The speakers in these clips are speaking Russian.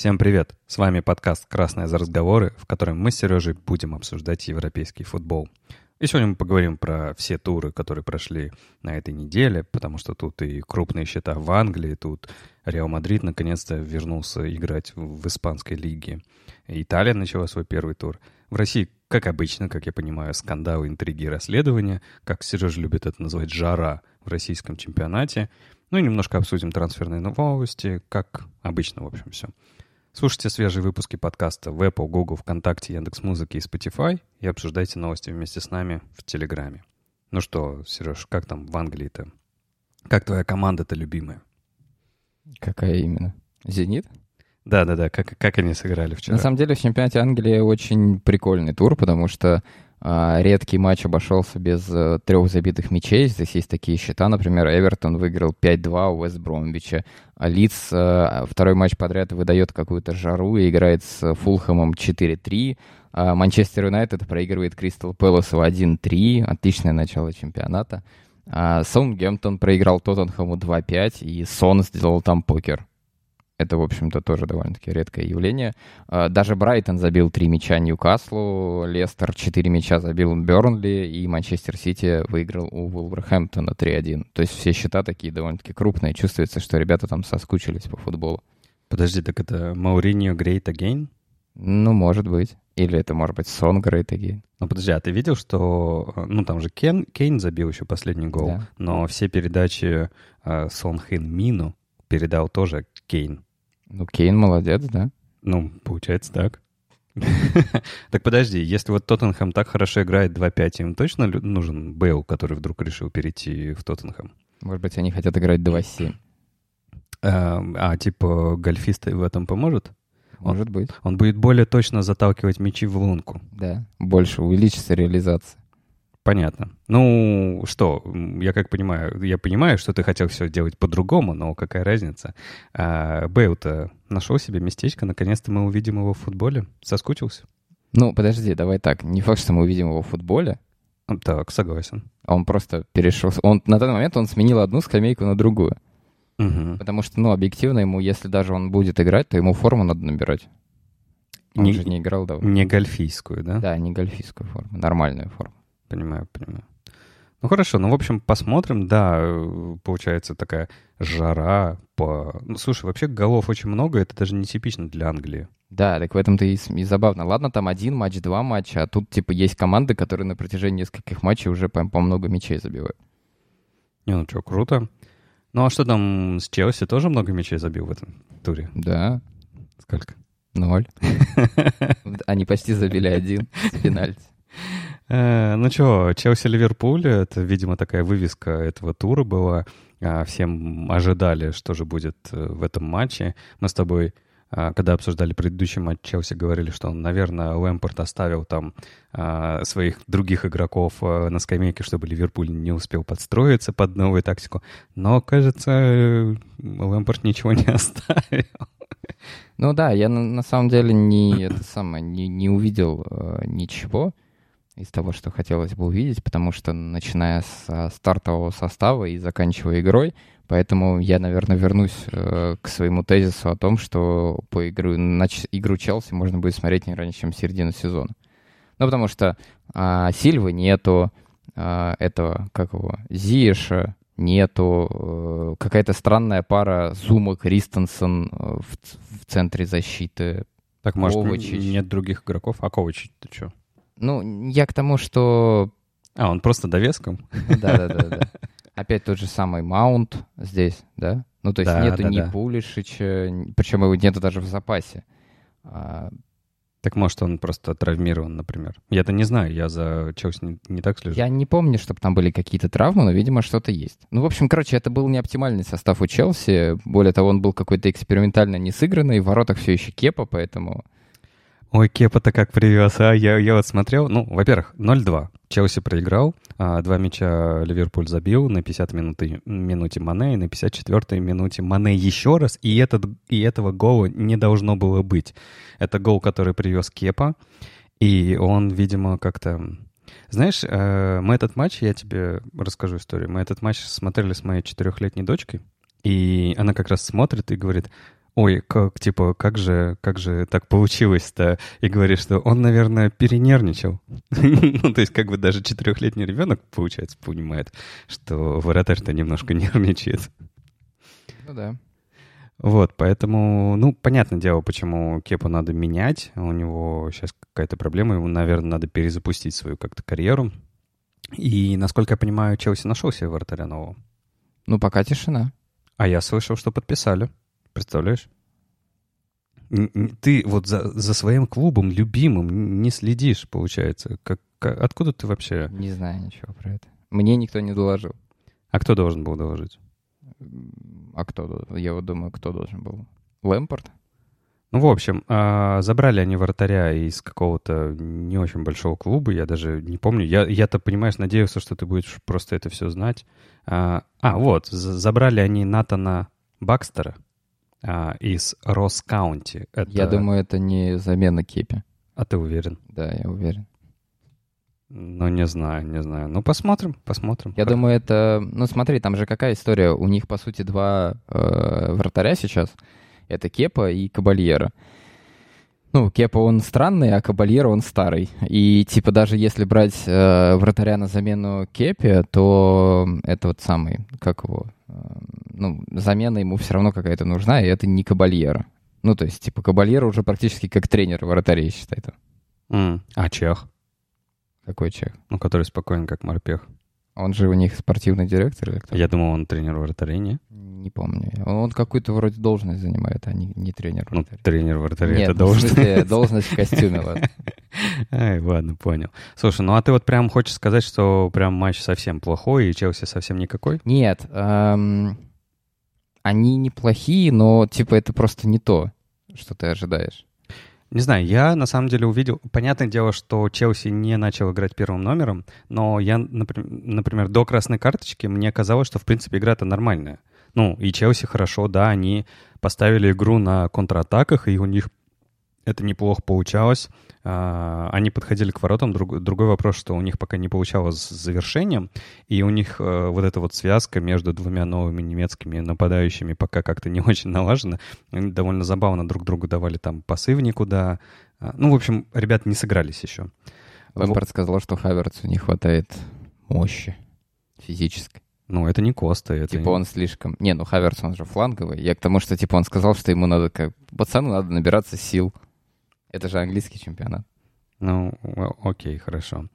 Всем привет! С вами подкаст «Красные за разговоры», в котором мы с Сережей будем обсуждать европейский футбол. И сегодня мы поговорим про все туры, которые прошли на этой неделе, потому что тут и крупные счета в Англии, тут Реал Мадрид наконец-то вернулся играть в испанской лиге. Италия начала свой первый тур. В России, как обычно, как я понимаю, скандалы, интриги и расследования, как Сережа любит это называть, жара в российском чемпионате. Ну и немножко обсудим трансферные новости, как обычно, в общем, все. Слушайте свежие выпуски подкаста в Apple, Google, ВКонтакте, Яндекс.Музыке и Spotify и обсуждайте новости вместе с нами в Телеграме. Ну что, Сереж, как там в Англии-то? Как твоя команда-то любимая? Какая именно? «Зенит»? Да-да-да, как, как они сыграли вчера? На самом деле в чемпионате Англии очень прикольный тур, потому что редкий матч обошелся без а, трех забитых мячей. Здесь есть такие счета. Например, Эвертон выиграл 5-2 у Вест Бромвича. А Лидс а, второй матч подряд выдает какую-то жару и играет с Фулхэмом 4-3. А Манчестер Юнайтед проигрывает Кристал Пэласу 1-3. Отличное начало чемпионата. А Саутгемптон проиграл Тоттенхэму 2-5, и Сон сделал там покер. Это, в общем-то, тоже довольно-таки редкое явление. А, даже Брайтон забил три мяча Ньюкаслу, Лестер четыре мяча забил Бернли, и Манчестер Сити выиграл у Вулверхэмптона 3-1. То есть все счета такие довольно-таки крупные. Чувствуется, что ребята там соскучились по футболу. Подожди, так это Мауриньо Great Again? Ну, может быть. Или это, может быть, Сон Great Again. Ну, подожди, а ты видел, что... Ну, там же Кен, Кейн забил еще последний гол, Да. но все передачи э, Сон Хэн Мину передал тоже Кейн. Ну, Кейн молодец, да? Ну, получается так. Так подожди, если вот Тоттенхэм так хорошо играет 2-5, им точно нужен Бейл, который вдруг решил перейти в Тоттенхэм? Может быть, они хотят играть 2-7. А, а, типа гольфист в этом поможет? Может быть, Он будет более точно заталкивать мячи в лунку. да. Больше увеличится реализация. Понятно. Ну, что, я как понимаю, я понимаю, что ты хотел все делать по-другому, но какая разница? А, Бейл-то нашел себе местечко, наконец-то мы увидим его в футболе. Соскучился? Ну, подожди, давай так. Не факт, что мы увидим его в футболе. Так, согласен. Он просто перешел... Он, на данный момент он сменил одну скамейку на другую. Мгм. Потому что, ну, объективно ему, если даже он будет играть, то ему форму надо набирать. Он Не- же не играл давно. Не гольфийскую, да? Да, не гольфийскую форму, нормальную форму. Понимаю, понимаю. Ну хорошо, ну в общем посмотрим, да, э, получается такая жара по... Ну слушай, вообще голов очень много, это даже не типично для Англии. Да, так в этом-то и, и забавно. Ладно, там один матч, два матча, а тут, типа, есть команды, которые на протяжении нескольких матчей уже по, по много мячей забивают. Не, ну что, круто. Ну а что там с Челси тоже много мячей забил в этом туре? Да, Сколько? ноль. Они почти забили один с пенальти. Э, Ну что, Челси-Ливерпуль, это, видимо, такая вывеска этого тура была. А, Всем ожидали, что же будет э, в этом матче. Мы с тобой, а, когда обсуждали предыдущий матч Челси, говорили, что, наверное, Лэмпорт оставил там а, своих других игроков э, на скамейке, чтобы Ливерпуль не успел подстроиться под новую тактику. Но, кажется, Лэмпорт ничего не оставил. Ну да, я на, самом деле не это самое не, не увидел ничего из того, что хотелось бы увидеть, потому что начиная с стартового состава и заканчивая игрой, поэтому я, наверное, вернусь э, к своему тезису о том, что по игру, нач- игру Челси можно будет смотреть не раньше, чем середину сезона. Ну, потому что а, Сильвы нету, а, этого, как его, Зиеша нету, э, какая-то странная пара Зума Кристенсен э, в, в центре защиты. Так, может, Ковачич. нет других игроков? А Ковачич, ты что? Ну, я к тому, что... А, он просто довеском? Да-да-да. Опять тот же самый Маунт здесь, да? Ну, то есть Да, нету да, ни да. Пулишича, причем его нету даже в запасе. А, Так может, он просто травмирован, например. Я-то не знаю, я за Челси не, не так слежу. Я не помню, чтобы там были какие-то травмы, но, видимо, что-то есть. Ну, в общем, короче, это был не оптимальный состав у Челси. Более того, он был какой-то экспериментально не сыгранный. В воротах все еще Кепа, поэтому... Ой, Кепа-то как привез, а? Я, я вот смотрел, ну, во-первых, 0-2. Челси проиграл, а, два мяча Ливерпуль забил на 50 минуты, минуте Мане и на 54 минуте Мане еще раз, и, этот, и этого гола не должно было быть. Это гол, который привез Кепа, и он, видимо, как-то... Знаешь, э, мы этот матч, я тебе расскажу историю, мы этот матч смотрели с моей четырехлетней дочкой, и она как раз смотрит и говорит, Ой, как, типа, как же, как же так получилось-то? И говоришь, что он, наверное, перенервничал. ну, то есть, как бы даже четырехлетний ребенок, получается, понимает, что вратарь-то немножко нервничает. Ну да. Вот, поэтому, ну, понятное дело, почему Кепу надо менять. У него сейчас какая-то проблема, ему, наверное, надо перезапустить свою как-то карьеру. И, насколько я понимаю, Челси нашел себе вратаря нового. Ну, пока тишина. А я слышал, что подписали. Представляешь? Ты вот за, за своим клубом любимым не следишь, получается. Как, как, откуда ты вообще? Не знаю ничего про это. Мне никто не доложил. А кто должен был доложить? А кто? Я вот думаю, кто должен был? Лэмпорт? Ну, в общем, а, забрали они вратаря из какого-то не очень большого клуба, я даже не помню. Я, я-то, понимаешь, надеялся, что ты будешь просто это все знать. А, а вот, забрали они Натана Бакстера а, из Росс-Каунти. Это... Я думаю, это не замена Кепи. А ты уверен? Да, я уверен. Ну, не знаю, не знаю. Ну, посмотрим, посмотрим. Я думаю, это... Ну, смотри, там же какая история. У них, по сути, два э, вратаря сейчас. Это Кепа и Кабальера. Ну, Кепа, он странный, а Кабальера, он старый. И, типа, даже если брать э, вратаря на замену Кепе, то это вот самый, как его... Э, ну, замена ему все равно какая-то нужна, и это не Кабальера. Ну, то есть, типа, Кабальера уже практически как тренер вратарей, считай. Mm. А Чех? Какой чех? Ну, который спокойный, как морпех. Он же у них спортивный директор или кто? Я думал, он тренер вратарей, не? Не помню. Он какую-то вроде должность занимает, а не, не тренер вратарей. Ну, тренер вратарей — это ну, должность. смысле, должность в костюме, ладно. Ай, ладно, понял. Слушай, ну а ты вот прям хочешь сказать, что прям матч совсем плохой и Челси совсем никакой? Нет, эм, они неплохие, но типа это просто не то, что ты ожидаешь. Не знаю, я на самом деле увидел... Понятное дело, что Челси не начал играть первым номером, но я, например, до красной карточки мне казалось, что, в принципе, игра-то нормальная. Ну, и Челси хорошо, да, они поставили игру на контратаках, и у них это неплохо получалось. А, они подходили к воротам. Друг, другой вопрос, что у них пока не получалось с завершением, и у них э, вот эта вот связка между двумя новыми немецкими нападающими пока как-то не очень налажена. Они довольно забавно друг другу давали там пасы в никуда. А, ну, в общем, ребята не сыгрались еще. Лэмпорт сказал, что Хаверцу не хватает мощи физической. Ну, это не Коста. Это типа он слишком... Не, ну Хаверс, он же фланговый. Я к тому, что типа он сказал, что ему надо как... Пацану надо набираться сил. Это же английский чемпионат. Ну, окей, хорошо.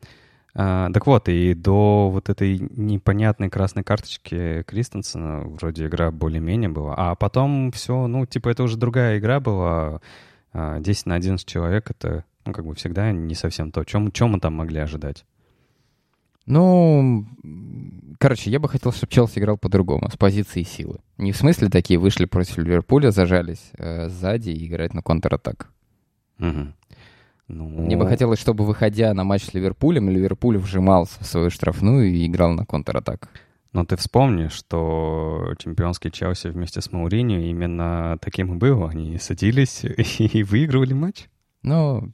А, так вот, и до вот этой непонятной красной карточки Кристенсена вроде игра более-менее была. А потом все, ну, типа, это уже другая игра была. 10 а, на 11 человек — это, ну, как бы всегда не совсем то. Чем, чем мы там могли ожидать? Ну, короче, я бы хотел, чтобы Челси играл по-другому, с позиции силы. Не в смысле такие вышли против Ливерпуля, зажались э, сзади и играть на контратак. Угу. Ну... Мне бы хотелось, чтобы, выходя на матч с Ливерпулем, Ливерпуль вжимался в свою штрафную и играл на контратак. Но ты вспомни, что чемпионский Челси вместе с Мауриньо именно таким и был. Они садились и выигрывали матч. Ну...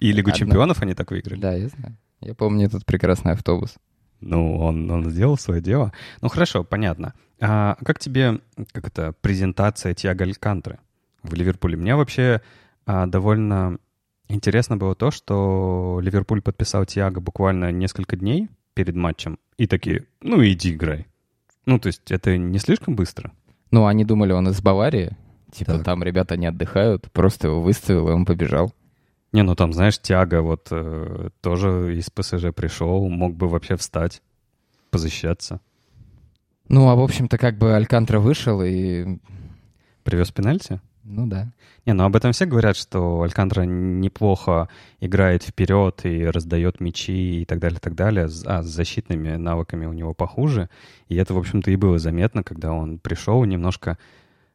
И Лигу Одно... чемпионов они так выиграли. Да, я знаю. Я помню этот прекрасный автобус. Ну, он, он сделал свое дело. Ну, хорошо, понятно. А как тебе, как это, презентация Тиаго Алькантры в Ливерпуле? Мне вообще довольно интересно было то, что Ливерпуль подписал Тиаго буквально несколько дней перед матчем и такие, ну иди играй. Ну, то есть это не слишком быстро? Ну, они думали, он из Баварии. Типа так. там ребята не отдыхают, просто его выставил, и он побежал. Не, ну там, знаешь, Тиаго вот э, тоже из ПСЖ пришел, мог бы вообще встать, позащищаться. Ну, а в общем-то, как бы Алькантра вышел и... Привез пенальти? Ну да. Не, ну об этом все говорят, что Алькантра неплохо играет вперед и раздает мячи и так далее, так далее, а с защитными навыками у него похуже. И это, в общем-то, и было заметно, когда он пришел немножко...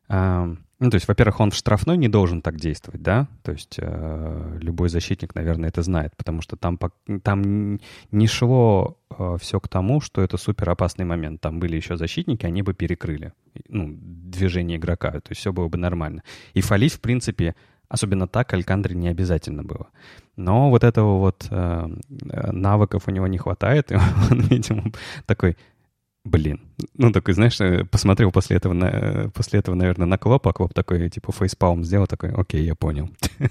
Э, ну, то есть, во-первых, он в штрафной не должен так действовать, да? То есть э, любой защитник, наверное, это знает, потому что там, там не шло э, все к тому, что это супер опасный момент. Там были еще защитники, они бы перекрыли ну, движение игрока, то есть все было бы нормально. И фалить, в принципе, особенно так Алькандре не обязательно было. Но вот этого вот э, навыков у него не хватает, и он, видимо, такой, Блин. Ну, такой, знаешь, э, посмотрел после этого, на, э, после этого, наверное, на Клоп, а Клоп такой, типа, фейспалм сделал, такой, окей, я понял.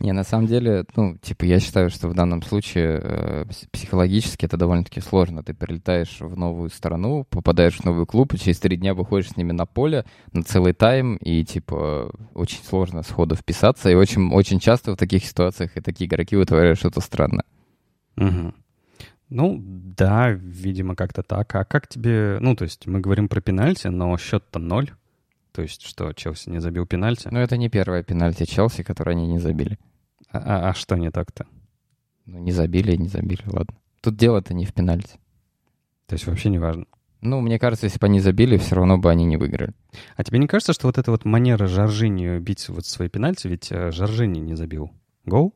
Не, на самом деле, ну, типа, я считаю, что в данном случае э, психологически это довольно-таки сложно. Ты прилетаешь в новую страну, попадаешь в новый клуб, и через три дня выходишь с ними на поле на целый тайм, и, типа, очень сложно сходу вписаться, и очень, очень часто в таких ситуациях и такие игроки вытворяют что-то странное. Угу. Ну, да, видимо, как-то так. А как тебе... Ну, то есть мы говорим про пенальти, но счет-то ноль. То есть что, Челси не забил пенальти? Ну, это не первое пенальти Челси, которое они не забили. А, а, а что не так-то? Ну, не забили и не забили, ладно. Тут дело-то не в пенальти. То есть вообще не важно? Ну, мне кажется, если бы они забили, все равно бы они не выиграли. А тебе не кажется, что вот эта вот манера Жоржини бить вот свои пенальти, ведь э, Жоржини не забил гол,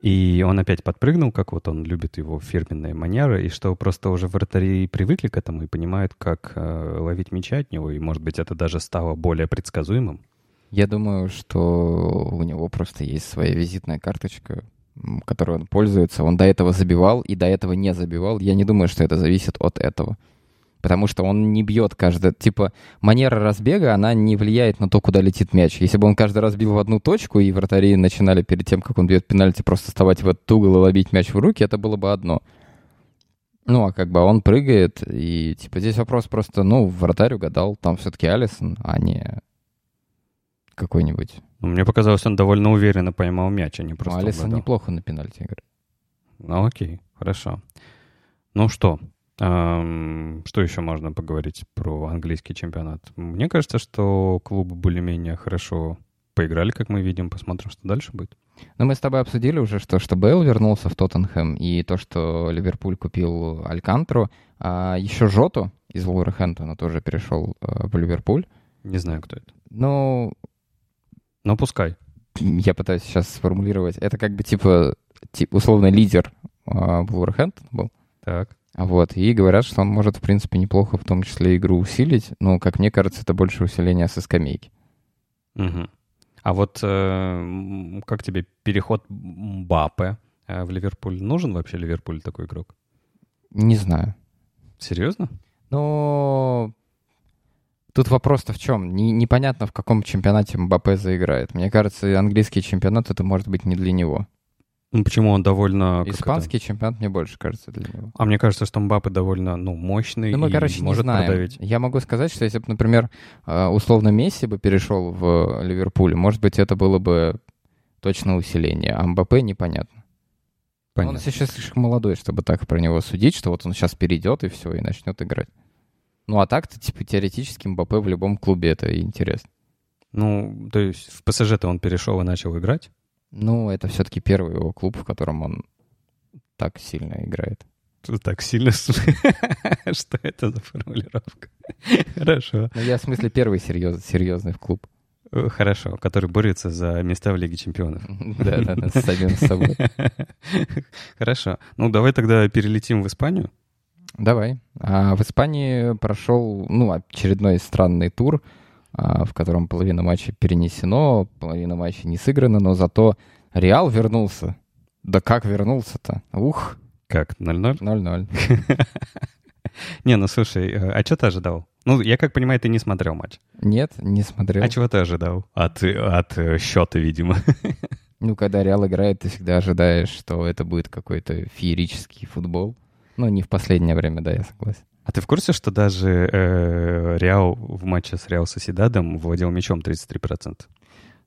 и он опять подпрыгнул, как вот он любит его фирменные манеры, и что просто уже вратари привыкли к этому и понимают, как э, ловить мяча от него, и, может быть, это даже стало более предсказуемым. Я думаю, что у него просто есть своя визитная карточка, которой он пользуется. Он до этого забивал и до этого не забивал. Я не думаю, что это зависит от этого потому что он не бьет каждый... Типа, манера разбега, она не влияет на то, куда летит мяч. Если бы он каждый раз бил в одну точку, и вратари начинали перед тем, как он бьет пенальти, просто вставать в этот угол и ловить мяч в руки, это было бы одно. Ну, а как бы он прыгает, и, типа, здесь вопрос просто, ну, вратарь угадал, там все-таки Алисон, а не какой-нибудь. Ну, мне показалось, он довольно уверенно поймал мяч, а не просто ну, Алисон угадал. неплохо на пенальти играет. Ну, окей, хорошо. Ну что, что еще можно поговорить про английский чемпионат? Мне кажется, что клубы более-менее хорошо поиграли, как мы видим. Посмотрим, что дальше будет. Ну, мы с тобой обсудили уже, что, что Бейл вернулся в Тоттенхэм, и то, что Ливерпуль купил Алькантру. А еще Жоту из Вулверхэмптона тоже перешел э, в Ливерпуль. Не знаю, кто это. Ну... Ну, пускай. Я пытаюсь сейчас сформулировать. Это как бы типа, типа условно лидер э, Вулверхэмптона был. Так. Вот, и говорят, что он может, в принципе, неплохо в том числе игру усилить, но, как мне кажется, это больше усиление со скамейки. Угу. А вот э, как тебе переход Мбаппе э, в Ливерпуль? Нужен вообще Ливерпуль такой игрок? Не знаю. Серьезно? Ну, тут вопрос-то в чем? Не, непонятно, в каком чемпионате Мбаппе заиграет. Мне кажется, английский чемпионат это может быть не для него. Ну, почему он довольно... Испанский чемпионат мне больше кажется для него. А мне кажется, что Мбаппе довольно, ну, мощный ну, мы, и короче, может не знаем. продавить. Я могу сказать, что если бы, например, э, условно Месси бы перешел в Ливерпуль, может быть, это было бы точно усиление, а Мбаппе непонятно. Понятно. Он сейчас слишком молодой, чтобы так про него судить, что вот он сейчас перейдет и все, и начнет играть. Ну, а так-то, типа, теоретически Мбаппе в любом клубе это интересно. Ну, то есть в ПСЖ-то он перешел и начал играть? Ну, это все-таки первый его клуб, в котором он так сильно играет. Так сильно? Что это за формулировка? Хорошо. Ну, я в смысле первый серьез, серьезный в клуб. Э, хорошо, который борется за места в Лиге Чемпионов. Да, да, да, с самим собой. Хорошо. Ну, давай тогда перелетим в Испанию. Давай. А в Испании прошел, ну, очередной странный тур. А, в котором половина матча перенесено, половина матча не сыграна, но зато Реал вернулся. Да как вернулся-то? Ух. Как, 0-0? 0-0. Не, ну слушай, э, а что ты ожидал? Ну, я как понимаю, ты не смотрел матч. Нет, не смотрел. А чего ты ожидал? От, от э, счета, видимо. Ну, когда Реал играет, ты всегда ожидаешь, что это будет какой-то феерический футбол. Ну, не в последнее время, да, я согласен. А ты в курсе, что даже э, Реал в матче с Реал Соседадом владел мячом 33%?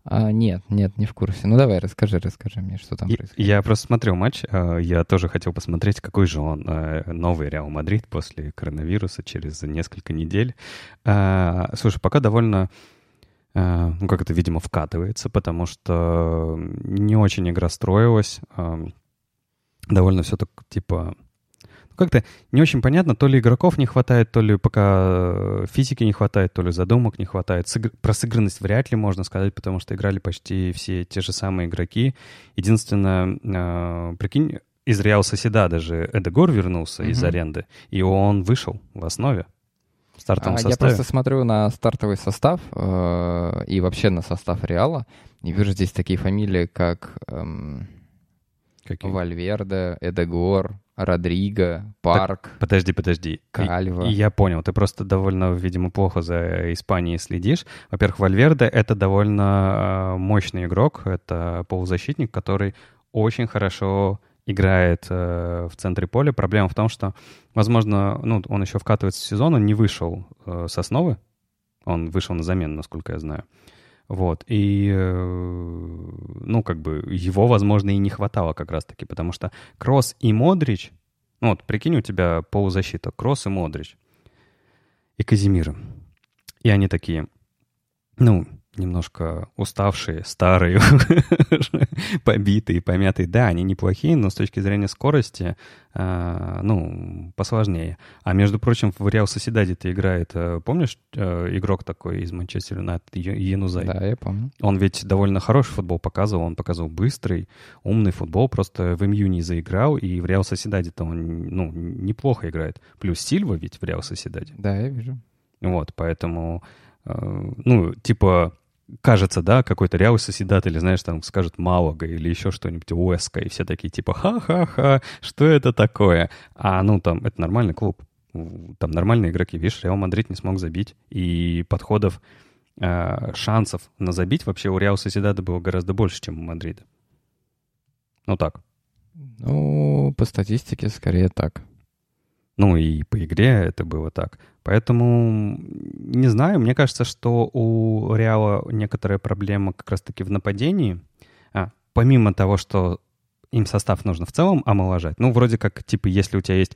А, нет, нет, не в курсе. Ну давай, расскажи, расскажи мне, что там я, происходит. Я просто смотрел матч, э, я тоже хотел посмотреть, какой же он э, новый Реал Мадрид после коронавируса через несколько недель. Э, слушай, пока довольно э, ну, как это, видимо, вкатывается, потому что не очень игра строилась. Довольно все так, типа, как-то не очень понятно, то ли игроков не хватает, то ли пока э, физики не хватает, то ли задумок не хватает. Сыгр... Про сыгранность вряд ли можно сказать, потому что играли почти все те же самые игроки. Единственное, э, прикинь, из Реал Сосьедада даже Эдегор вернулся угу. из аренды, и он вышел в основе. В стартовом а, составе. Я просто смотрю на стартовый состав э, и вообще на состав Реала, и вижу здесь такие фамилии, как... Эм... Какие? Вальверде, Эдегор, Родриго, Парк. Так, подожди, подожди. Карва. И, я понял, ты просто довольно, видимо, плохо за Испанией следишь. Во-первых, Вальверде — это довольно мощный игрок, это полузащитник, который очень хорошо играет э, в центре поля. Проблема в том, что, возможно, ну, он еще вкатывается в сезон, он не вышел э, с основы, он вышел на замену, насколько я знаю. Вот, и, э, ну, как бы, его, возможно, и не хватало как раз-таки, потому что Кросс и Модрич, ну, вот, прикинь, у тебя полузащита, Кросс и Модрич, и Казимира. И они такие, ну, немножко уставшие, старые, побитые, помятые. Да, они неплохие, но с точки зрения скорости, э, ну, посложнее. А между прочим, в Реал Соседаде-то играет, э, помнишь, э, игрок такой из Манчестер Юнайтед, Янузай? Да, я помню. Он ведь довольно хороший футбол показывал, он показывал быстрый, умный футбол, просто в МЮ не заиграл, и в Реал Соседаде-то он, ну, неплохо играет. Плюс Сильва ведь в Реал Соседаде. Да, я вижу. Вот, поэтому, ну, типа, кажется, да, какой-то Реал Сосьедад или, знаешь, там скажут Малага или еще что-нибудь, Уэска, и все такие типа ха-ха-ха, что это такое? А ну там, это нормальный клуб, там нормальные игроки. Видишь, Реал Мадрид не смог забить, и подходов, э, шансов на забить вообще у Реал Сосьедада было гораздо больше, чем у Мадрида. Ну так. Ну, по статистике скорее так. Ну и по игре это было так. Поэтому, не знаю, мне кажется, что у Реала некоторая проблема как раз-таки в нападении. А, помимо того, что им состав нужно в целом омоложать. Ну, вроде как, типа, если у тебя есть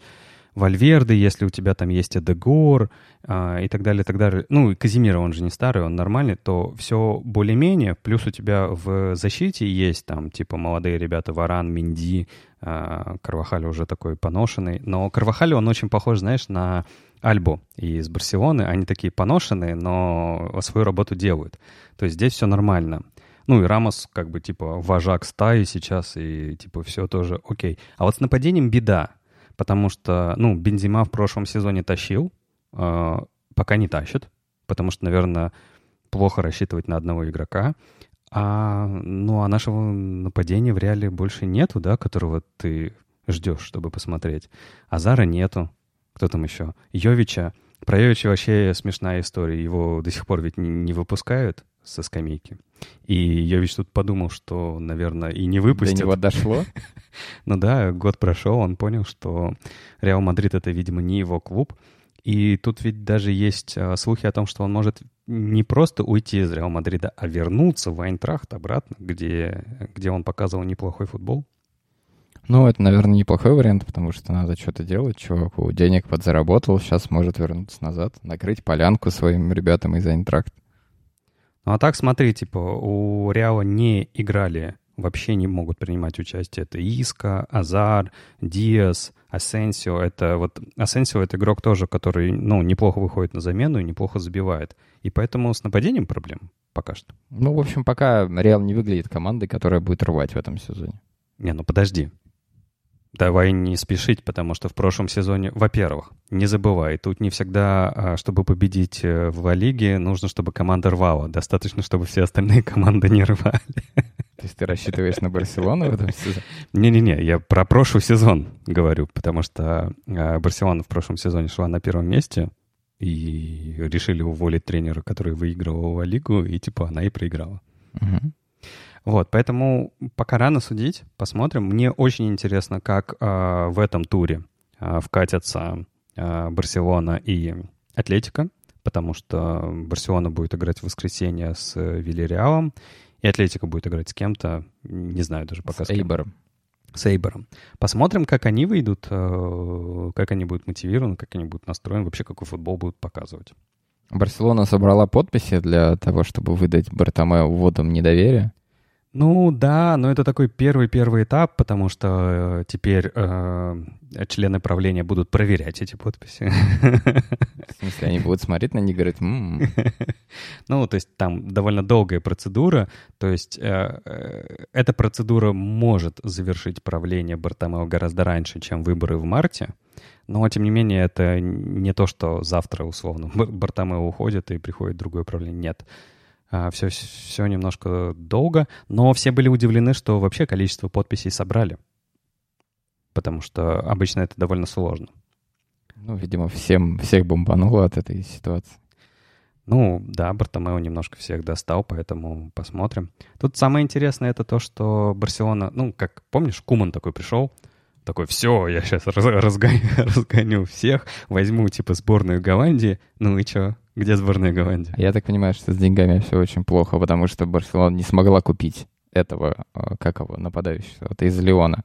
Вальверды, если у тебя там есть Эдегор а, и так далее, и так далее. Ну, и Казимира, он же не старый, он нормальный, то все более-менее. Плюс у тебя в защите есть там, типа, молодые ребята Варан, Минди, а, Карвахаль уже такой поношенный. Но Карвахаль, он очень похож, знаешь, на Альбу из Барселоны. Они такие поношенные, но свою работу делают. То есть здесь все нормально. Ну и Рамос как бы типа вожак стаи сейчас, и типа все тоже окей. А вот с нападением беда потому что, ну, Бензима в прошлом сезоне тащил, э, пока не тащит, потому что, наверное, плохо рассчитывать на одного игрока. А, ну, а нашего нападения в реале больше нету, да, которого ты ждешь, чтобы посмотреть. Азара нету. Кто там еще? Йовича. Про Йовича вообще смешная история. Его до сих пор ведь не, не выпускают со скамейки. И я ведь тут подумал, что, наверное, и не выпустят. До него дошло? ну да, год прошел, он понял, что Реал Мадрид — это, видимо, не его клуб. И тут ведь даже есть а, слухи о том, что он может не просто уйти из Реал Мадрида, а вернуться в Айнтрахт обратно, где, где он показывал неплохой футбол. Ну, это, наверное, неплохой вариант, потому что надо что-то делать. Чуваку денег подзаработал, сейчас может вернуться назад, накрыть полянку своим ребятам из Айнтрахта. Ну а так, смотри, типа, у Реала не играли, вообще не могут принимать участие. Это Иска, Азар, Диас, Асенсио. Это вот Асенсио — это игрок тоже, который, ну, неплохо выходит на замену и неплохо забивает. И поэтому с нападением проблем пока что. Ну, в общем, пока Реал не выглядит командой, которая будет рвать в этом сезоне. Не, ну подожди. Давай не спешить, потому что в прошлом сезоне, во-первых, не забывай, тут не всегда, а, чтобы победить э, в Ла Лиге, нужно, чтобы команда рвала. Достаточно, чтобы все остальные команды не рвали. То есть ты рассчитываешь на Барселону в этом сезоне? Не-не-не, я про прошлый сезон говорю, потому что а, Барселона в прошлом сезоне шла на первом месте, и решили уволить тренера, который выигрывал Лигу, и типа она и проиграла. Угу. Вот, поэтому пока рано судить, посмотрим. Мне очень интересно, как э, в этом туре э, вкатятся э, Барселона и Атлетика, потому что Барселона будет играть в воскресенье с Вильяреалом, и Атлетика будет играть с кем-то, не знаю даже пока с, с Эйбором. С Эйбором. Посмотрим, как они выйдут, э, как они будут мотивированы, как они будут настроены, вообще какой футбол будут показывать. Барселона собрала подписи для того, чтобы выдать Бартомео вводом недоверия. Ну да, но это такой первый-первый этап, потому что э, теперь э, члены правления будут проверять эти подписи. В смысле, они будут смотреть на них и говорить, м-м". Ну, то есть там довольно долгая процедура, то есть э, э, эта процедура может завершить правление Бартомео гораздо раньше, чем выборы в марте, но, тем не менее, это не то, что завтра, условно, Бартомео уходит и приходит другое правление. Нет все, а, все немножко долго, но все были удивлены, что вообще количество подписей собрали. потому что обычно это довольно сложно. Ну, видимо, всем, всех бомбануло от этой ситуации. Ну, да, Бартомео немножко всех достал, поэтому посмотрим. Тут самое интересное это то, что Барселона, ну, как помнишь, Куман такой пришел, такой, все, я сейчас раз, разгоню, разгоню всех, возьму, типа, сборную Голландии. Ну и что? Где сборная Голландии? Я так понимаю, что с деньгами все очень плохо, потому что Барселона не смогла купить этого, э, как его, нападающего, это из Леона.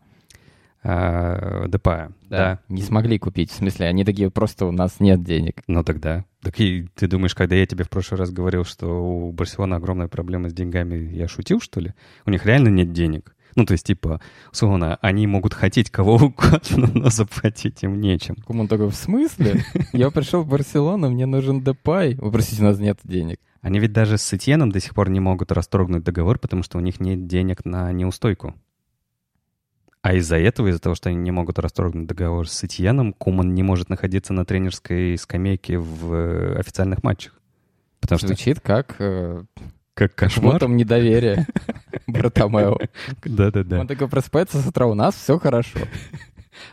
А, Депая, да. да. Не смогли купить, в смысле, они такие, просто у нас нет денег. Ну тогда. Так и ты думаешь, когда я тебе в прошлый раз говорил, что у Барселоны огромная проблема с деньгами, я шутил, что ли? У них реально нет денег. Ну, то есть, типа, условно, они могут хотеть кого угодно, но заплатить им нечем. Куман такой, в смысле? Я пришел в Барселону, мне нужен Депай. Вы простите, у нас нет денег. Они ведь даже с Этьеном до сих пор не могут расторгнуть договор, потому что у них нет денег на неустойку. А из-за этого, из-за того, что они не могут расторгнуть договор с Этьеном, Куман не может находиться на тренерской скамейке в э, официальных матчах. Потому Звучит что... как... Э, как кошмар. Вот там недоверие Братомео. Да-да-да. Он такой просыпается с утра, у нас все хорошо.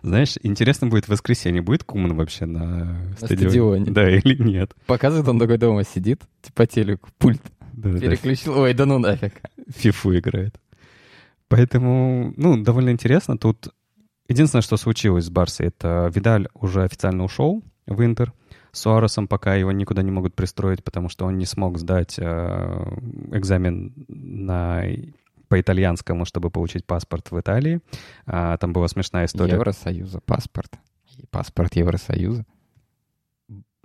Знаешь, интересно будет в воскресенье, будет Куман вообще на, на стадионе? стадионе? Да, или нет? Показывает, он такой дома сидит, типа телеку, пульт. Да, Переключил, да. ой, да ну нафиг. Фифу играет. Поэтому, ну, довольно интересно. Тут единственное, что случилось с Барсой, это Видаль уже официально ушел в Интер. Суаресом пока его никуда не могут пристроить, потому что он не смог сдать э, экзамен на по итальянскому, чтобы получить паспорт в Италии. А, там была смешная история. Евросоюза паспорт. Паспорт Евросоюза.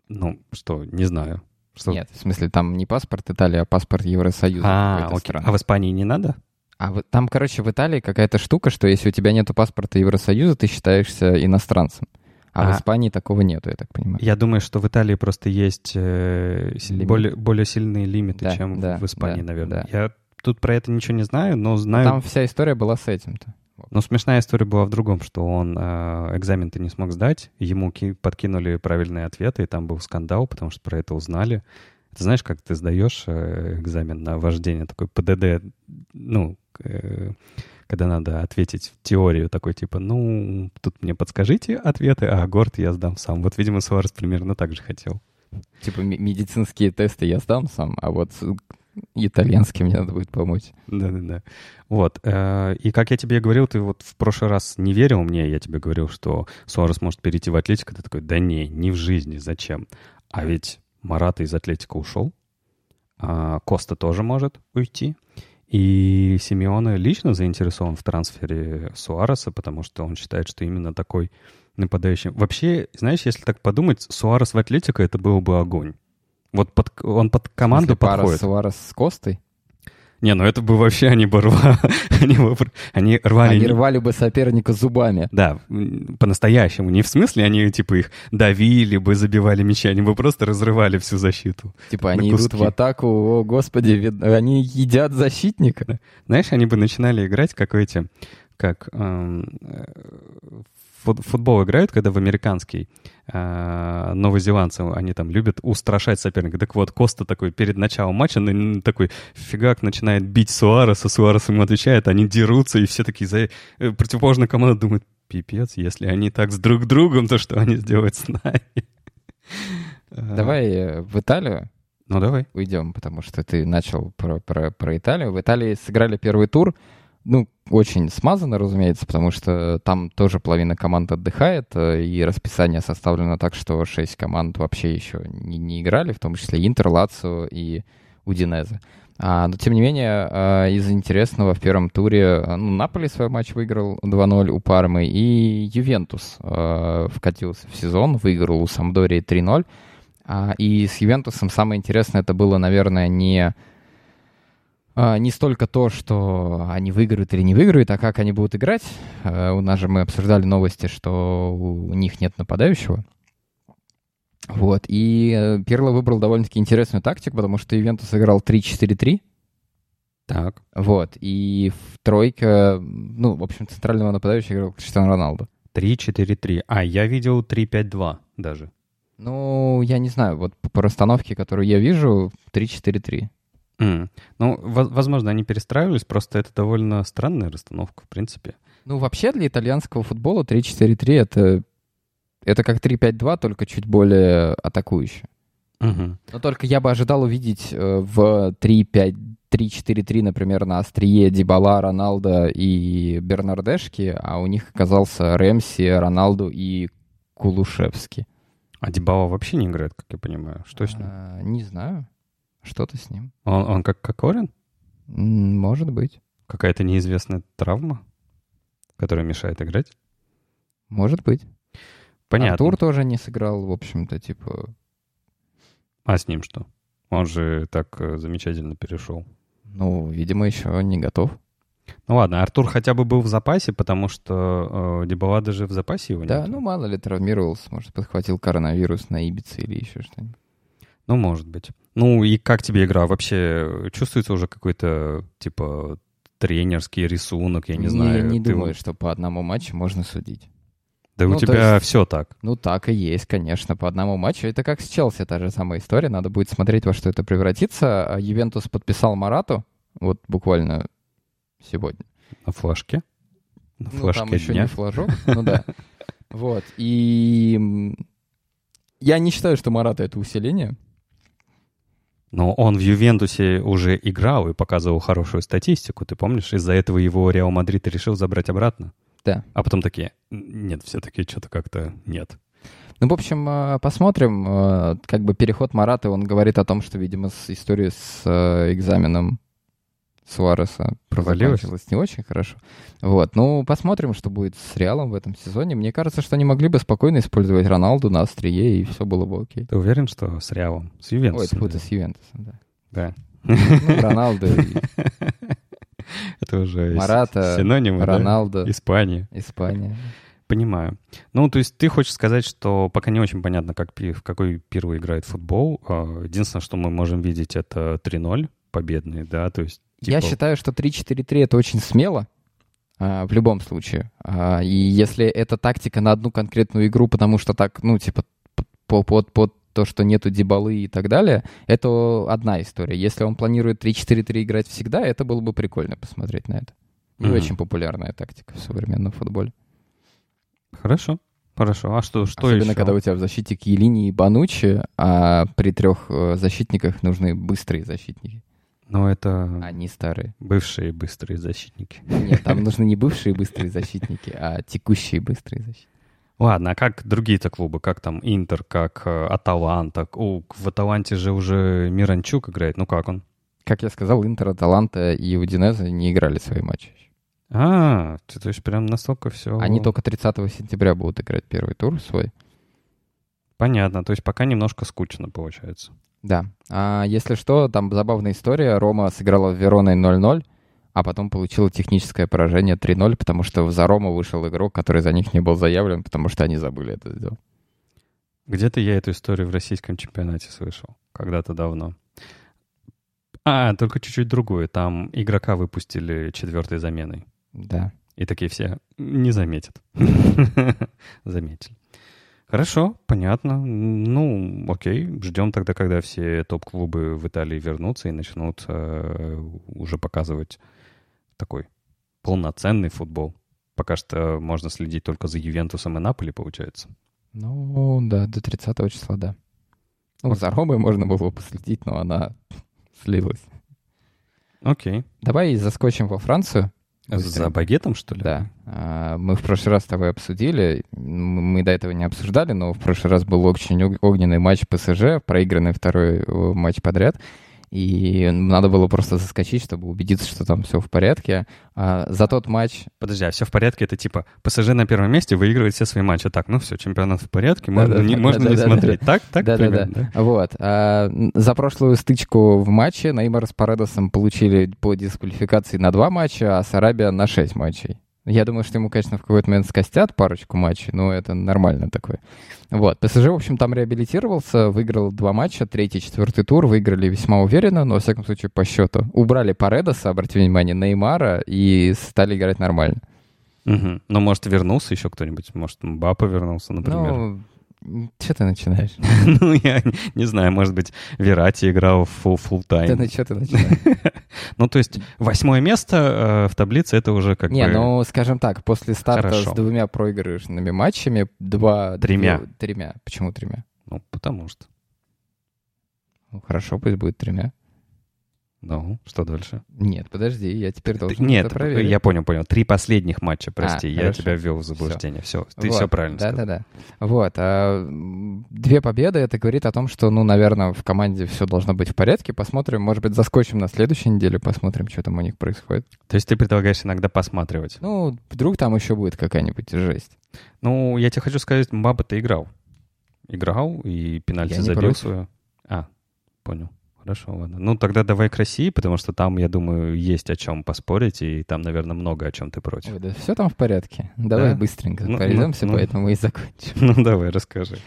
Ну, что, не знаю. Что... Нет, в смысле, там не паспорт Италии, а паспорт Евросоюза. А, окей. Страны. а в Испании не надо? А вот там, короче, в Италии какая-то штука, что если у тебя нет паспорта Евросоюза, ты считаешься иностранцем. А, а в Испании такого нету, я так понимаю. Я думаю, что в Италии просто есть э, более, более сильные лимиты, да, чем да, в Испании, да, наверное. Да. Я тут про это ничего не знаю, но знаю... Там вся история была с этим-то. Но смешная история была в другом, что он э, экзамен-то не смог сдать, ему подкинули правильные ответы, и там был скандал, потому что про это узнали. Ты знаешь, как ты сдаешь э, экзамен на вождение, такой ПДД, ну, э, когда надо ответить в теорию, такой типа, ну, тут мне подскажите ответы, а Горд я сдам сам. Вот, видимо, Суарес примерно так же хотел. Типа медицинские тесты я сдам сам, а вот итальянский мне надо будет помочь. Да-да-да. Вот. Э, и как я тебе говорил, ты вот в прошлый раз не верил мне, я тебе говорил, что Суарес может перейти в Атлетико. Ты такой, да не, не в жизни, зачем? А ведь Марата из Атлетика ушел. А Коста тоже может уйти. И Симеона лично заинтересован в трансфере Суареса, потому что он считает, что именно такой нападающий... Вообще, знаешь, если так подумать, Суарес в Атлетико — это был бы огонь. Вот под, он под команду подходит. Пара Суарес с Костой? Не, ну это бы вообще они бы рвали. они, бы, они рвали... Они рвали бы соперника зубами. Да, по-настоящему. Не в смысле они, типа, их давили бы, забивали мячи, они бы просто разрывали всю защиту. Типа они куски. идут в атаку, о, господи, они едят защитника. Да. Знаешь, они бы начинали играть, как эти, как эм, э, футбол играют, когда в американский, э, новозеландцы, они там любят устрашать соперника. Так вот, Коста такой перед началом матча такой фигак начинает бить Суареса, Суарес ему отвечает, они дерутся, и все такие за... Э, противоположная команда думает, пипец, если они так с друг другом, то что они сделают с нами? Давай э, в Италию. Ну, давай. Уйдем, потому что ты начал про, про, про Италию. В Италии сыграли первый тур. Ну, очень смазано, разумеется, потому что там тоже половина команд отдыхает, э, и расписание составлено так, что шесть команд вообще еще не, не играли, в том числе Интер, Лацио и Удинезе. А, но, тем не менее, а, из интересного в первом туре а, ну, Наполи свой матч выиграл 2-0 у Пармы, и Ювентус а, вкатился в сезон, выиграл у Самдории 3-0. А, и с Ювентусом самое интересное это было, наверное, не не столько то, что они выиграют или не выиграют, а как они будут играть. А, у нас же мы обсуждали новости, что у них нет нападающего. Вот, и э, Пирло выбрал довольно-таки интересную тактику, потому что Ивентус играл 3-4-3. Так. Вот, и в тройке, ну, в общем, центрального нападающего играл Криштиану Роналду. 3-4-3. А, я видел 3-5-2 даже. Ну, я не знаю, вот по расстановке, которую я вижу, 3-4-3. Mm. Ну, возможно, они перестраивались, просто это довольно странная расстановка, в принципе. Ну, вообще для итальянского футбола 3-4-3 это, это как 3-5-2, только чуть более атакующе. Мгм. Но только я бы ожидал увидеть э, в 3-5 3-4-3, например, на острие Дибала, Роналда и Бернардешки, а у них оказался Рэмси, Роналду и Кулушевский. А Дибала вообще не играет, как я понимаю. Что с ним? А, не знаю. Что-то с ним. Он, он как Кокорин? Может быть. Какая-то неизвестная травма, которая мешает играть? Может быть. Понятно. Артур тоже не сыграл, в общем-то, типа... А с ним что? Он же так э, замечательно перешел. Ну, видимо, еще не готов. Ну ладно, Артур хотя бы был в запасе, потому что э, Дибала даже в запасе его Да, нет. ну мало ли травмировался, может, подхватил коронавирус на Ибице или еще что-нибудь. Ну, может быть. Ну, и как тебе игра? Вообще чувствуется уже какой-то, типа, тренерский рисунок, я не, знаю. Я не Ты- думаю, что по одному матчу можно судить. Да Ну, у тебя есть- все так. Ну, так и есть, конечно, по одному матчу. Это как с Челси, та же самая история. Надо будет смотреть, во что это превратится. А Ювентус подписал Марату, вот буквально сегодня. На флажке. На Ну, флажке там еще дня. не флажок, ну да. Вот, и я не считаю, что Марата — это усиление. Но он в Ювентусе уже играл и показывал хорошую статистику, ты помнишь? Из-за этого его Реал Мадрид решил забрать обратно. Да. А потом такие, нет, все-таки что-то как-то нет. Ну, в общем, э, посмотрим. Э, Как бы переход Марата, он говорит о том, что, видимо, с историей с э, экзаменом Суареса Провалилась? не очень хорошо. Вот. Ну, посмотрим, что будет с Реалом в этом сезоне. Мне кажется, что они могли бы спокойно использовать Роналду на острие, и все было бы окей. Ты уверен, что с Реалом? С Ой, Ювентусом? тьфу, ты с Ювентусом, да. Да. Ну, Роналду, Это уже Марата, синонимы, да? Роналду, Испания. Испания. Понимаю. Ну, то есть ты хочешь сказать, что пока не очень понятно, как, в какой первый играет футбол. А, Единственное, что мы можем видеть, это 3-0 победный, да, то есть... Я типа, считаю, что 3-4-3 это очень смело. а, в любом случае. А, и если это тактика на одну конкретную игру, потому что так, ну, типа, п- по- под, под то, что нету дебалы и так далее, это одна история. Если он планирует 3-4-3 играть всегда, это было бы прикольно посмотреть на это. Не Мгм. очень популярная тактика в современном футболе. Хорошо, хорошо. А что, что Особенно, еще? когда у тебя в защите Киелини и Банучи, а при трех э, защитниках нужны быстрые защитники, Ну, это не старые. бывшие быстрые защитники. Нет, там нужны не бывшие быстрые защитники, а текущие быстрые защитники. Ладно, а как другие-то клубы? Как там Интер, как э, Аталанта? О, в Аталанте же уже Миранчук играет. Ну как он? Как я сказал, Интер, Аталанта и Удинеза не играли свои матчи. А, то есть прям настолько все... Они только 30 сентября будут играть первый тур свой. Понятно, то есть пока немножко скучно получается. Да. А если что, там забавная история. Рома сыграла в Вероной 0-0, а потом получила техническое поражение 3-0, потому что за Рому вышел игрок, который за них не был заявлен, потому что они забыли это сделать. Где-то я эту историю в российском чемпионате слышал. Когда-то давно. А, только чуть-чуть другую. Там игрока выпустили четвертой заменой. Да. И такие все не заметят. Заметили. Хорошо, понятно. Ну, окей. Ждем тогда, когда все топ-клубы в Италии вернутся и начнут э, уже показывать такой полноценный футбол. Пока что можно следить только за Ювентусом и Наполи, получается. Ну, да, до 30 числа, да. Ну, за Ромой можно было бы последить, но она слилась. Окей. Давай заскочим во Францию. За багетом, что ли? Да. А, Мы в прошлый раз с тобой обсудили, мы до этого не обсуждали, но в прошлый раз был очень ог- огненный матч ПСЖ, проигранный второй э, матч подряд. И надо было просто заскочить, чтобы убедиться, что там все в порядке. А за тот матч... Подожди, а все в порядке? Это типа ПСЖ на первом месте выигрывает все свои матчи. Так, ну все, чемпионат в порядке, можно, не, можно не смотреть. Так, так Да-да-да. примерно, Вот. а, за прошлую стычку в матче Неймар с Паредосом получили по дисквалификации на два матча, а Сарабия на шесть матчей. Я думаю, что ему, конечно, в какой-то момент скостят парочку матчей, но это нормально такое. Вот. ПСЖ, в общем, там реабилитировался, выиграл два матча, третий, четвертый тур, выиграли весьма уверенно, но, во всяком случае, по счету. Убрали Паредоса, обратите внимание, Неймара, и стали играть нормально. Мгм. Ну, может, вернулся еще кто-нибудь? Может, Мбаппе вернулся, например? Ну, Что ты начинаешь? ну, я не знаю, может быть, Верати играл в full Да time. ну что ты начинаешь? Ну, то есть восьмое место э, в таблице это уже как Не, бы... ну, скажем так, после старта Хорошо. с двумя проигрышными матчами, два... Тремя. две- Тремя. Почему тремя? Ну, потому что. Ну, хорошо, пусть будет тремя. Ну, что дальше? Нет, подожди, я теперь Ты- должен Нет, это проверить. я понял, понял. Три последних матча, прости, А, я хорошо. тебя ввел в заблуждение. Все, ты все правильно да, сказал. Да, да, Вот. а, две победы, это говорит о том, что, ну, наверное, в команде все должно быть в порядке. Посмотрим, может быть, заскочим на следующей неделе, посмотрим, что там у них происходит. То есть ты предлагаешь иногда посматривать. Ну, вдруг там еще будет какая-нибудь жесть. Ну, я тебе хочу сказать, Мбаппе ты играл. Играл и пенальти Я забил свою. А, понял. Хорошо, ладно. Ну, тогда давай к России, потому что там, я думаю, есть о чем поспорить, и там, наверное, много о чем ты против. Ой, да все там в порядке. Давай Да? быстренько Ну, пройдемся, ну, ну. поэтому и закончим. Ну, давай, расскажи.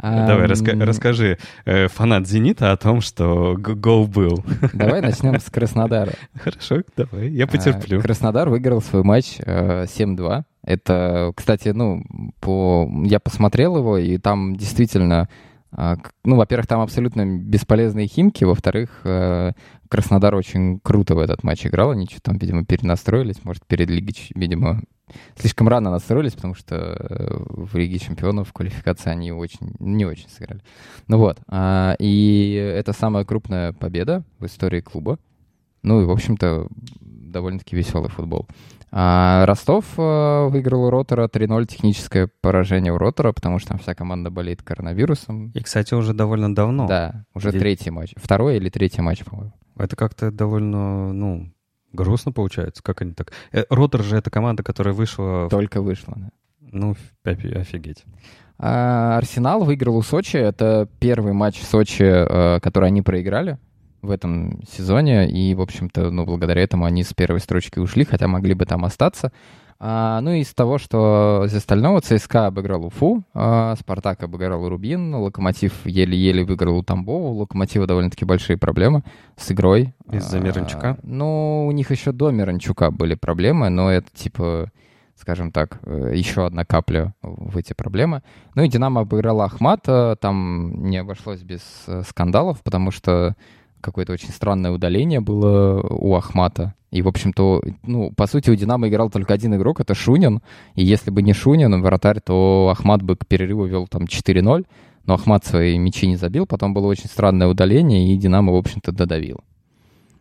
Давай, раска- расскажи э, фанат «Зенита» о том, что гол был. Давай начнем с Краснодара. Хорошо, давай, я А, потерплю. Краснодар выиграл свой матч э, 7-2. Это, кстати, ну, по... я посмотрел его, и там действительно, а, ну, во-первых, там абсолютно бесполезные химки, во-вторых, э, Краснодар очень круто в этот матч играл, они что-то там, видимо, перенастроились, может, перед Лигой, видимо, слишком рано настроились, потому что э, в Лиге Чемпионов в квалификации они очень, не очень сыграли. Ну вот, а, и это самая крупная победа в истории клуба. Ну и, в общем-то, довольно-таки веселый футбол. А Ростов э, выиграл у Ротора 3-0 техническое поражение у Ротора, потому что там вся команда болеет коронавирусом. И, кстати, уже довольно давно. Да, уже Где- третий матч. Второй или третий матч, по-моему. Это как-то довольно, ну, грустно получается. Как они так... Э, Ротор же это команда, которая вышла... Только вышло. да. Ну, офи- офигеть. А Арсенал выиграл у Сочи. Это первый матч в Сочи, э, который они проиграли в этом сезоне. И, в общем-то, ну, благодаря этому они с первой строчки ушли, хотя могли бы там остаться. А, ну, из того, что из остального, ЦСКА обыграл Уфу, а, Спартак обыграл Рубин, Локомотив еле-еле выиграл у Тамбова. У Локомотива довольно-таки большие проблемы с игрой. Из-за А, Миранчука? Ну, у них еще до Миранчука были проблемы, но это, типа, скажем так, э, еще одна капля в эти проблемы. Ну и «Динамо» обыграла Ахмата, там не обошлось без э, скандалов, потому что какое-то очень странное удаление было у Ахмата. И, в общем-то, ну, по сути, у «Динамо» играл только один игрок, это Шунин. И если бы не Шунин, вратарь, то Ахмат бы к перерыву вел там 4-0. Но Ахмат свои мячи не забил. Потом было очень странное удаление, и «Динамо», в общем-то, додавил.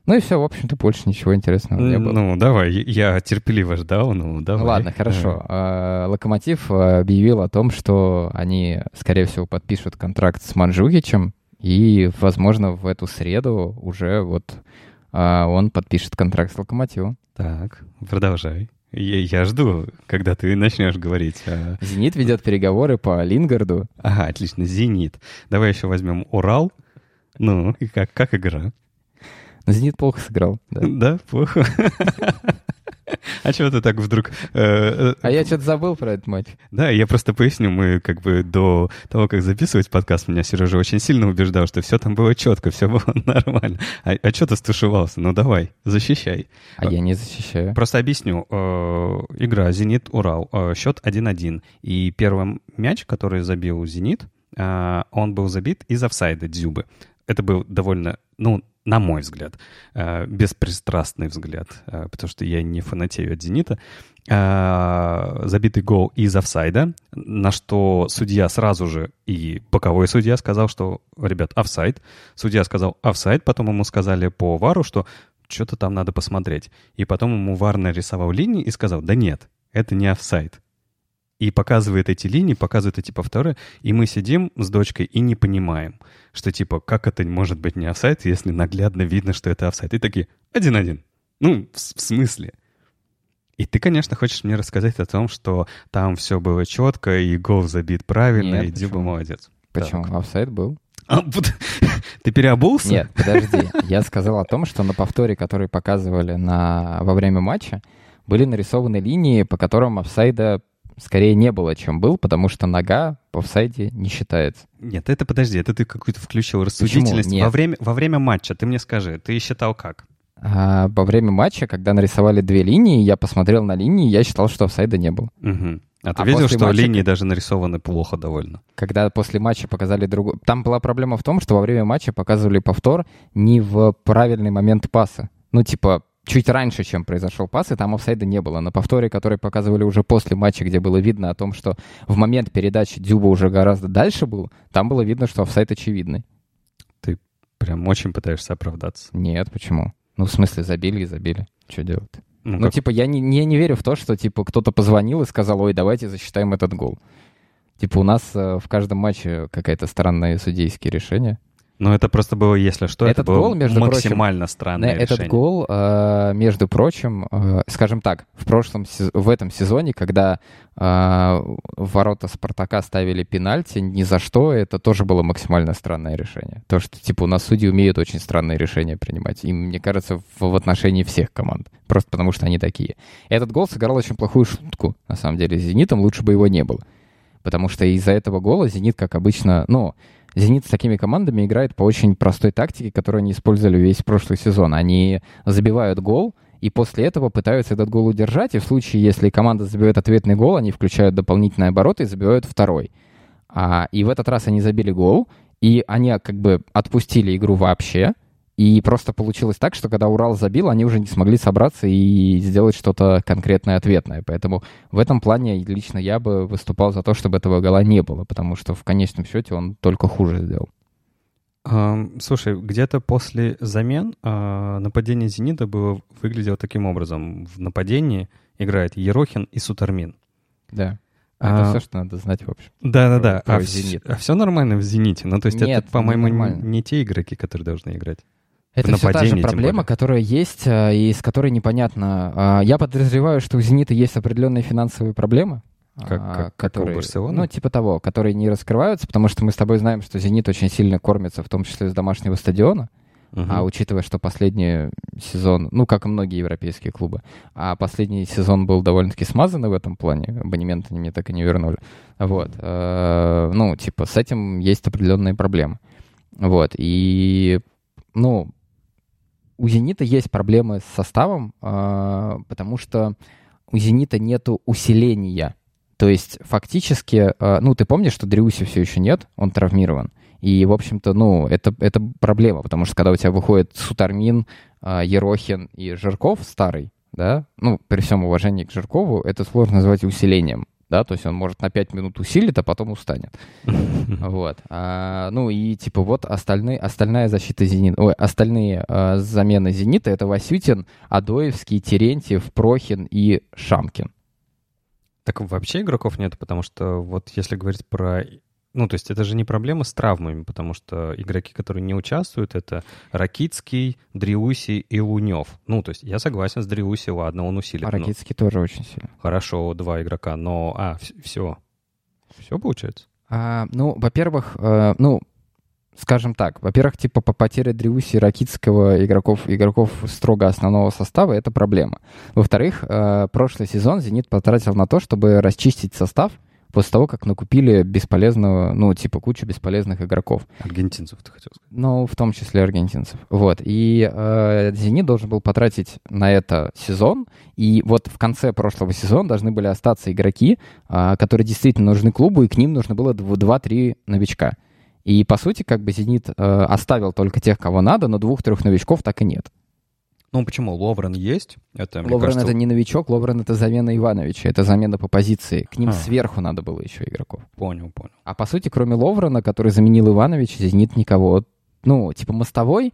Ну и все, в общем-то, больше ничего интересного не было. Ну, давай, я терпеливо ждал, ну, давай. Ладно, хорошо. А, Локомотив объявил о том, что они, скорее всего, подпишут контракт с Манжукичем, и, возможно, в эту среду уже вот а, он подпишет контракт с Локомотивом. Так, продолжай. Я, я жду, когда ты начнешь говорить. а- Зенит ведет переговоры по Лингарду. Ага, отлично, «Зенит». Давай еще возьмем «Урал». Ну, и как, как игра? Но Зенит плохо сыграл. да. Да, плохо. А чего ты так вдруг... э, э, А я что-то забыл про этот матч. Да, я просто поясню, мы как бы до того, как записывать подкаст, меня Сережа очень сильно убеждал, что все там было четко, все было нормально. А, а что ты стушевался? Ну давай, защищай. А я не защищаю. Просто объясню. Э, Игра «Зенит-Урал». Счет 1-1. И первый мяч, который забил «Зенит», он был забит из офсайда Дзюбы. Это был довольно, ну, на мой взгляд, э, беспристрастный взгляд, э, потому что я не фанатею от «Зенита». Э, Забитый гол из офсайда, на что судья сразу же, и боковой судья сказал, что, ребят, офсайд. Судья сказал офсайд, потом ему сказали по вару, что что-то там надо посмотреть. И потом ему Вар нарисовал линии и сказал, да нет, это не офсайд. И показывает эти линии, показывает эти повторы, и мы сидим с дочкой и не понимаем, что типа, как это может быть не офсайд, если наглядно видно, что это офсайд. И такие, один-один. Ну, в, в смысле? И ты, конечно, хочешь мне рассказать о том, что там все было четко, и гол забит правильно, Нет, и почему? молодец. Почему? Так. Офсайд был? А, ты переобулся? Нет, подожди. Я сказал о том, что на повторе, который показывали на... во время матча, были нарисованы линии, по которым офсайда скорее не было, чем был, потому что нога в офсайде не считается. Нет, это подожди, это ты какую-то включил рассудительность. Во время, во время матча ты мне скажи, ты считал как? А во время матча, когда нарисовали две линии, я посмотрел на линии, я считал, что офсайда не было. Угу. А ты а видел, что матча, линии даже нарисованы плохо довольно? Когда после матча показали другую... Там была проблема в том, что во время матча показывали повтор не в правильный момент паса. Ну, типа, чуть раньше, чем произошел пас, и там офсайда не было. На повторе, который показывали уже после матча, где было видно о том, что в момент передачи Дюба уже гораздо дальше был, там было видно, что офсайд очевидный. Ты прям очень пытаешься оправдаться. Нет, почему? Ну, в смысле, забили и забили. Что делать? Ну, ну типа, я не, не, не верю в то, что, типа, кто-то позвонил и сказал, ой, давайте засчитаем этот гол. Типа, у нас э, в каждом матче какая-то странное судейские решения. Ну, это просто было, если что, этот это было гол, между максимально прочим, странное этот решение. гол, э, между прочим, э, скажем так, в прошлом в этом сезоне, когда э, ворота Спартака ставили пенальти, ни за что, это тоже было максимально странное решение. То, что, типа, у нас судьи умеют очень странные решения принимать. И, мне кажется, в отношении всех команд. Просто потому, что они такие. Этот гол сыграл очень плохую шутку, на самом деле, с «Зенитом». Лучше бы его не было. Потому что из-за этого гола «Зенит», как обычно, ну... «Зенит» с такими командами играет по очень простой тактике, которую они использовали весь прошлый сезон. Они забивают гол, и после этого пытаются этот гол удержать, и в случае, если команда забивает ответный гол, они включают дополнительные обороты и забивают второй. А, и в этот раз они забили гол, и они как бы отпустили игру вообще, и просто получилось так, что когда Урал забил, они уже не смогли собраться и сделать что-то конкретное ответное. Поэтому в этом плане лично я бы выступал за то, чтобы этого гола не было, потому что в конечном счете он только хуже сделал. Слушай, где-то после замен а, нападение «Зенита» было, выглядело таким образом. В нападении играет Ерохин и Сутармин. Да. Это а, все, что надо знать, в общем. Да-да-да. А, а все нормально в «Зените»? Ну, то есть Нет, это, по-моему, не, не те игроки, которые должны играть. Это все та же проблема, которая есть э, и с которой непонятно. А, я подозреваю, что у «Зенита» есть определенные финансовые проблемы. Как, а, как, которые, как Ну, типа того, которые не раскрываются, потому что мы с тобой знаем, что «Зенит» очень сильно кормится, в том числе с домашнего стадиона. Uh-huh. А учитывая, что последний сезон, ну, как и многие европейские клубы, а последний сезон был довольно-таки смазанный в этом плане, абонементы они мне так и не вернули. Вот. Э, ну, типа, с этим есть определенные проблемы. Вот. И, ну, у «Зенита» есть проблемы с составом, э, потому что у «Зенита» нету усиления. То есть фактически, э, ну, ты помнишь, что Дриуси все еще нет, он травмирован. И, в общем-то, ну, это, это проблема, потому что когда у тебя выходит Сутармин, э, Ерохин и Жирков старый, да, ну, при всем уважении к Жиркову, это сложно назвать усилением да, то есть он может на 5 минут усилит, а потом устанет. Вот. А, ну и типа вот остальные, остальная защита Зенита, ой, остальные а, замены Зенита это Васютин, Адоевский, Терентьев, Прохин и Шамкин. Так вообще игроков нет, потому что вот если говорить про ну, то есть это же не проблема с травмами, потому что игроки, которые не участвуют, это Ракицкий, Дриуси и Лунев. Ну, то есть я согласен с Дриуси, ладно, он усилит. А Ракицкий но... тоже очень сильно. Хорошо, два игрока, но... А, все. Все получается? А, ну, во-первых, э, ну, скажем так, во-первых, типа по потере Дриуси и Ракитского игроков, игроков строго основного состава — это проблема. Во-вторых, э, прошлый сезон «Зенит» потратил на то, чтобы расчистить состав — после того, как накупили бесполезного, ну, типа кучу бесполезных игроков. Аргентинцев, ты хотел сказать. Ну, в том числе аргентинцев. Вот. И э, «Зенит» должен был потратить на это сезон, и вот в конце прошлого сезона должны были остаться игроки, э, которые действительно нужны клубу, и к ним нужно было 2-3 новичка. И, по сути, как бы «Зенит» э, оставил только тех, кого надо, но двух-трех новичков так и нет. Ну почему? Ловрен есть. Это, Ловрен кажется... это не новичок, Ловрен это замена Ивановича, это замена по позиции. К ним а. сверху надо было еще игроков. Понял, понял. А по сути, кроме Ловрена, который заменил Ивановича, здесь нет никого. Ну, типа мостовой,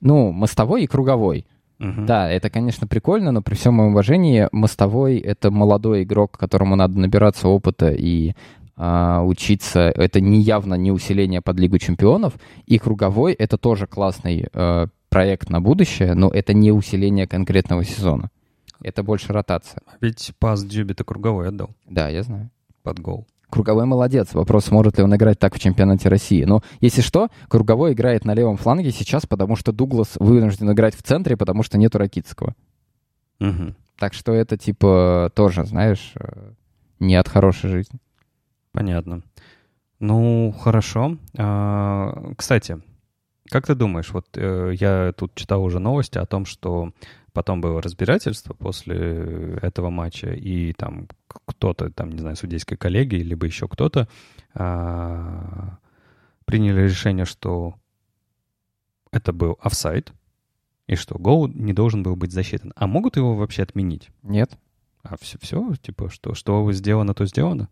ну, мостовой и круговой. Угу. Да, это, конечно, прикольно, но при всем моем уважении, мостовой — это молодой игрок, которому надо набираться опыта и а, учиться. Это не явно не усиление под Лигу чемпионов. И круговой — это тоже классный э, проект на будущее, но это не усиление конкретного сезона. Это больше ротация. А ведь пас Дюби-то круговой отдал. Да, я знаю. Под гол. Круговой молодец. Вопрос, сможет ли он играть так в чемпионате России. Но, если что, Круговой играет на левом фланге сейчас, потому что Дуглас вынужден играть в центре, потому что нету Ракитского. Угу. Так что это, типа, тоже, знаешь, э, не от хорошей жизни. Понятно. Ну, хорошо. А, кстати, Как ты думаешь, вот э, я тут читал уже новости о том, что потом было разбирательство после этого матча, и там кто-то, там, не знаю, судейской коллегии, либо еще кто-то а, приняли решение, что это был офсайд, и что гол не должен был быть засчитан. А могут его вообще отменить? Нет. А все, все типа, что, что сделано, то сделано?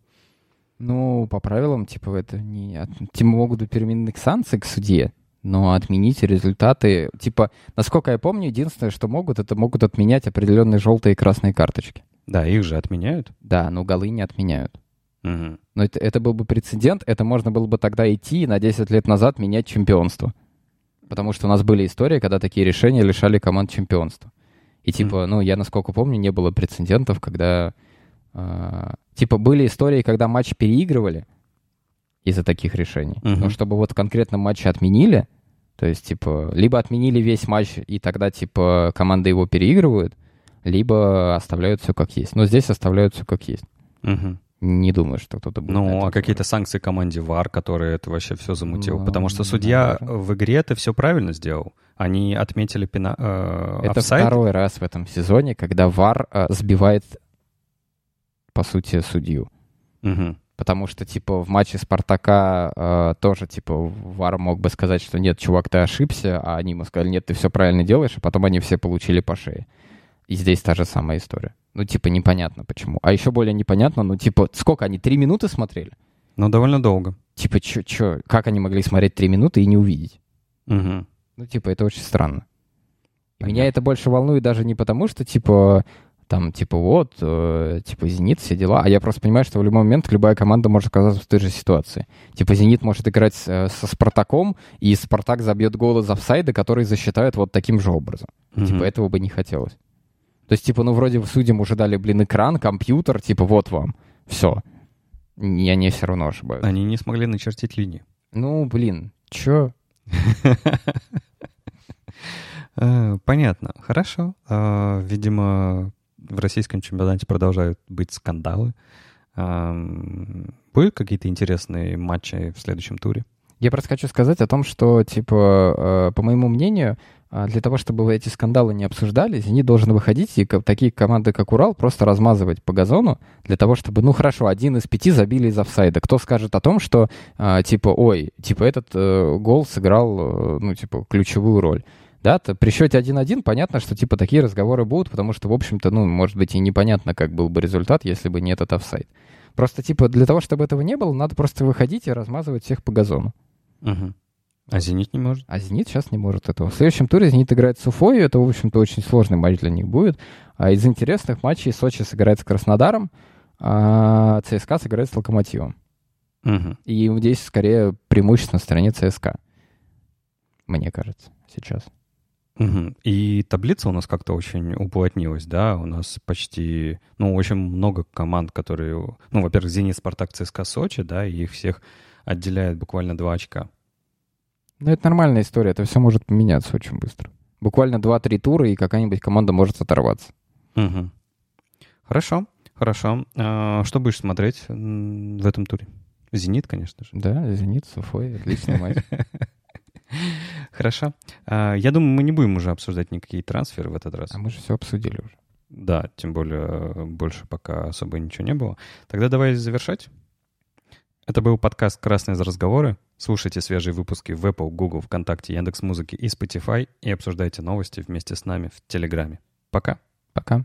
Ну, по правилам, типа, это не... Типа, могут быть применены санкции к судье, но отменить результаты... Типа, насколько я помню, единственное, что могут, это могут отменять определенные желтые и красные карточки. Да, их же отменяют. Да, но голы не отменяют. Угу. Но это, это был бы прецедент, это можно было бы тогда идти и на 10 лет назад менять чемпионство. Потому что у нас были истории, когда такие решения лишали команд чемпионства. И типа, mm. ну, я насколько помню, не было прецедентов, когда... Э, типа, были истории, когда матч переигрывали из-за таких решений. Mm-hmm. Но чтобы вот конкретно матчи отменили, то есть, типа, либо отменили весь матч, и тогда, типа, команды его переигрывают, либо оставляют все как есть. Но здесь оставляют все как есть. Mm-hmm. Не думаю, что кто-то будет. Ну, а какие-то санкции команде ВАР, которые это вообще все замутил? Ну, Потому что судья наверное. в игре это все правильно сделал. Они отметили пена... Э, это офсайд. второй раз в этом сезоне, когда ВАР э, сбивает, по сути, судью. Угу. Потому что, типа, в матче Спартака э, тоже, типа, ВАР мог бы сказать, что нет, чувак, ты ошибся, а они ему сказали, нет, ты все правильно делаешь, а потом они все получили по шее. И здесь та же самая история. Ну, типа, непонятно почему. А еще более непонятно, ну, типа, сколько они, три минуты смотрели? Ну, довольно долго. Типа, чё, чё, как они могли смотреть три минуты и не увидеть? Угу. Ну, типа, это очень странно. И меня это больше волнует даже не потому, что, типа, там, типа, вот, э, типа, «Зенит», все дела, а я просто понимаю, что в любой момент любая команда может оказаться в той же ситуации. Типа, «Зенит» может играть э, со «Спартаком», и «Спартак» забьет гол из офсайда, который засчитают вот таким же образом. Угу. Типа, этого бы не хотелось. То есть, типа, ну, вроде судьям уже дали, блин, экран, компьютер, типа, вот вам, все. И они все равно ошибаются. Они не смогли начертить линии. Ну, блин, чё? Э, понятно. Хорошо. А, видимо, в российском чемпионате продолжают быть скандалы. Будут какие-то интересные матчи в следующем туре? Я просто хочу сказать о том, что, типа, э, по моему мнению, а, для того, чтобы эти скандалы не обсуждали, «Зенит» должен выходить и такие команды, как «Урал», просто размазывать по газону для того, чтобы, ну хорошо, один из пяти забили из офсайда. Кто скажет о том, что, а, типа, ой, типа, этот э, гол сыграл, э, ну, типа, ключевую роль. Да, то при счете 1-1 понятно, что типа такие разговоры будут, потому что, в общем-то, ну, может быть, и непонятно, как был бы результат, если бы не этот офсайд. Просто, типа, для того, чтобы этого не было, надо просто выходить и размазывать всех по газону. Угу. А «Зенит» не может? А «Зенит» сейчас не может этого. В следующем туре «Зенит» играет с Уфой, это, в общем-то, очень сложный матч для них будет. А из интересных матчей Сочи сыграет с Краснодаром, а ЦСКА сыграет с Локомотивом. Угу. И здесь скорее преимущество на стороне ЦСКА. Мне кажется, сейчас. Угу. И таблица у нас как-то очень уплотнилась, да, у нас почти, ну, очень много команд, которые, ну, во-первых, «Зенит», «Спартак», «ЦСКА», «Сочи», да, и их всех отделяет буквально два очка. Ну, это нормальная история, это все может поменяться очень быстро. Буквально 2-3 тура, и какая-нибудь команда может оторваться. Угу. Хорошо, хорошо. А, что будешь смотреть в этом туре? «Зенит», конечно же. Да, «Зенит», Суфой, отличный матч. Хорошо. А, я думаю, мы не будем уже обсуждать никакие трансферы в этот раз. А мы же все обсудили уже. Да, тем более больше пока особо ничего не было. Тогда давай завершать. Это был подкаст «Красные за разговоры». Слушайте свежие выпуски в Apple, Google, ВКонтакте, Яндекс.Музыке и Spotify и обсуждайте новости вместе с нами в Телеграме. Пока. Пока.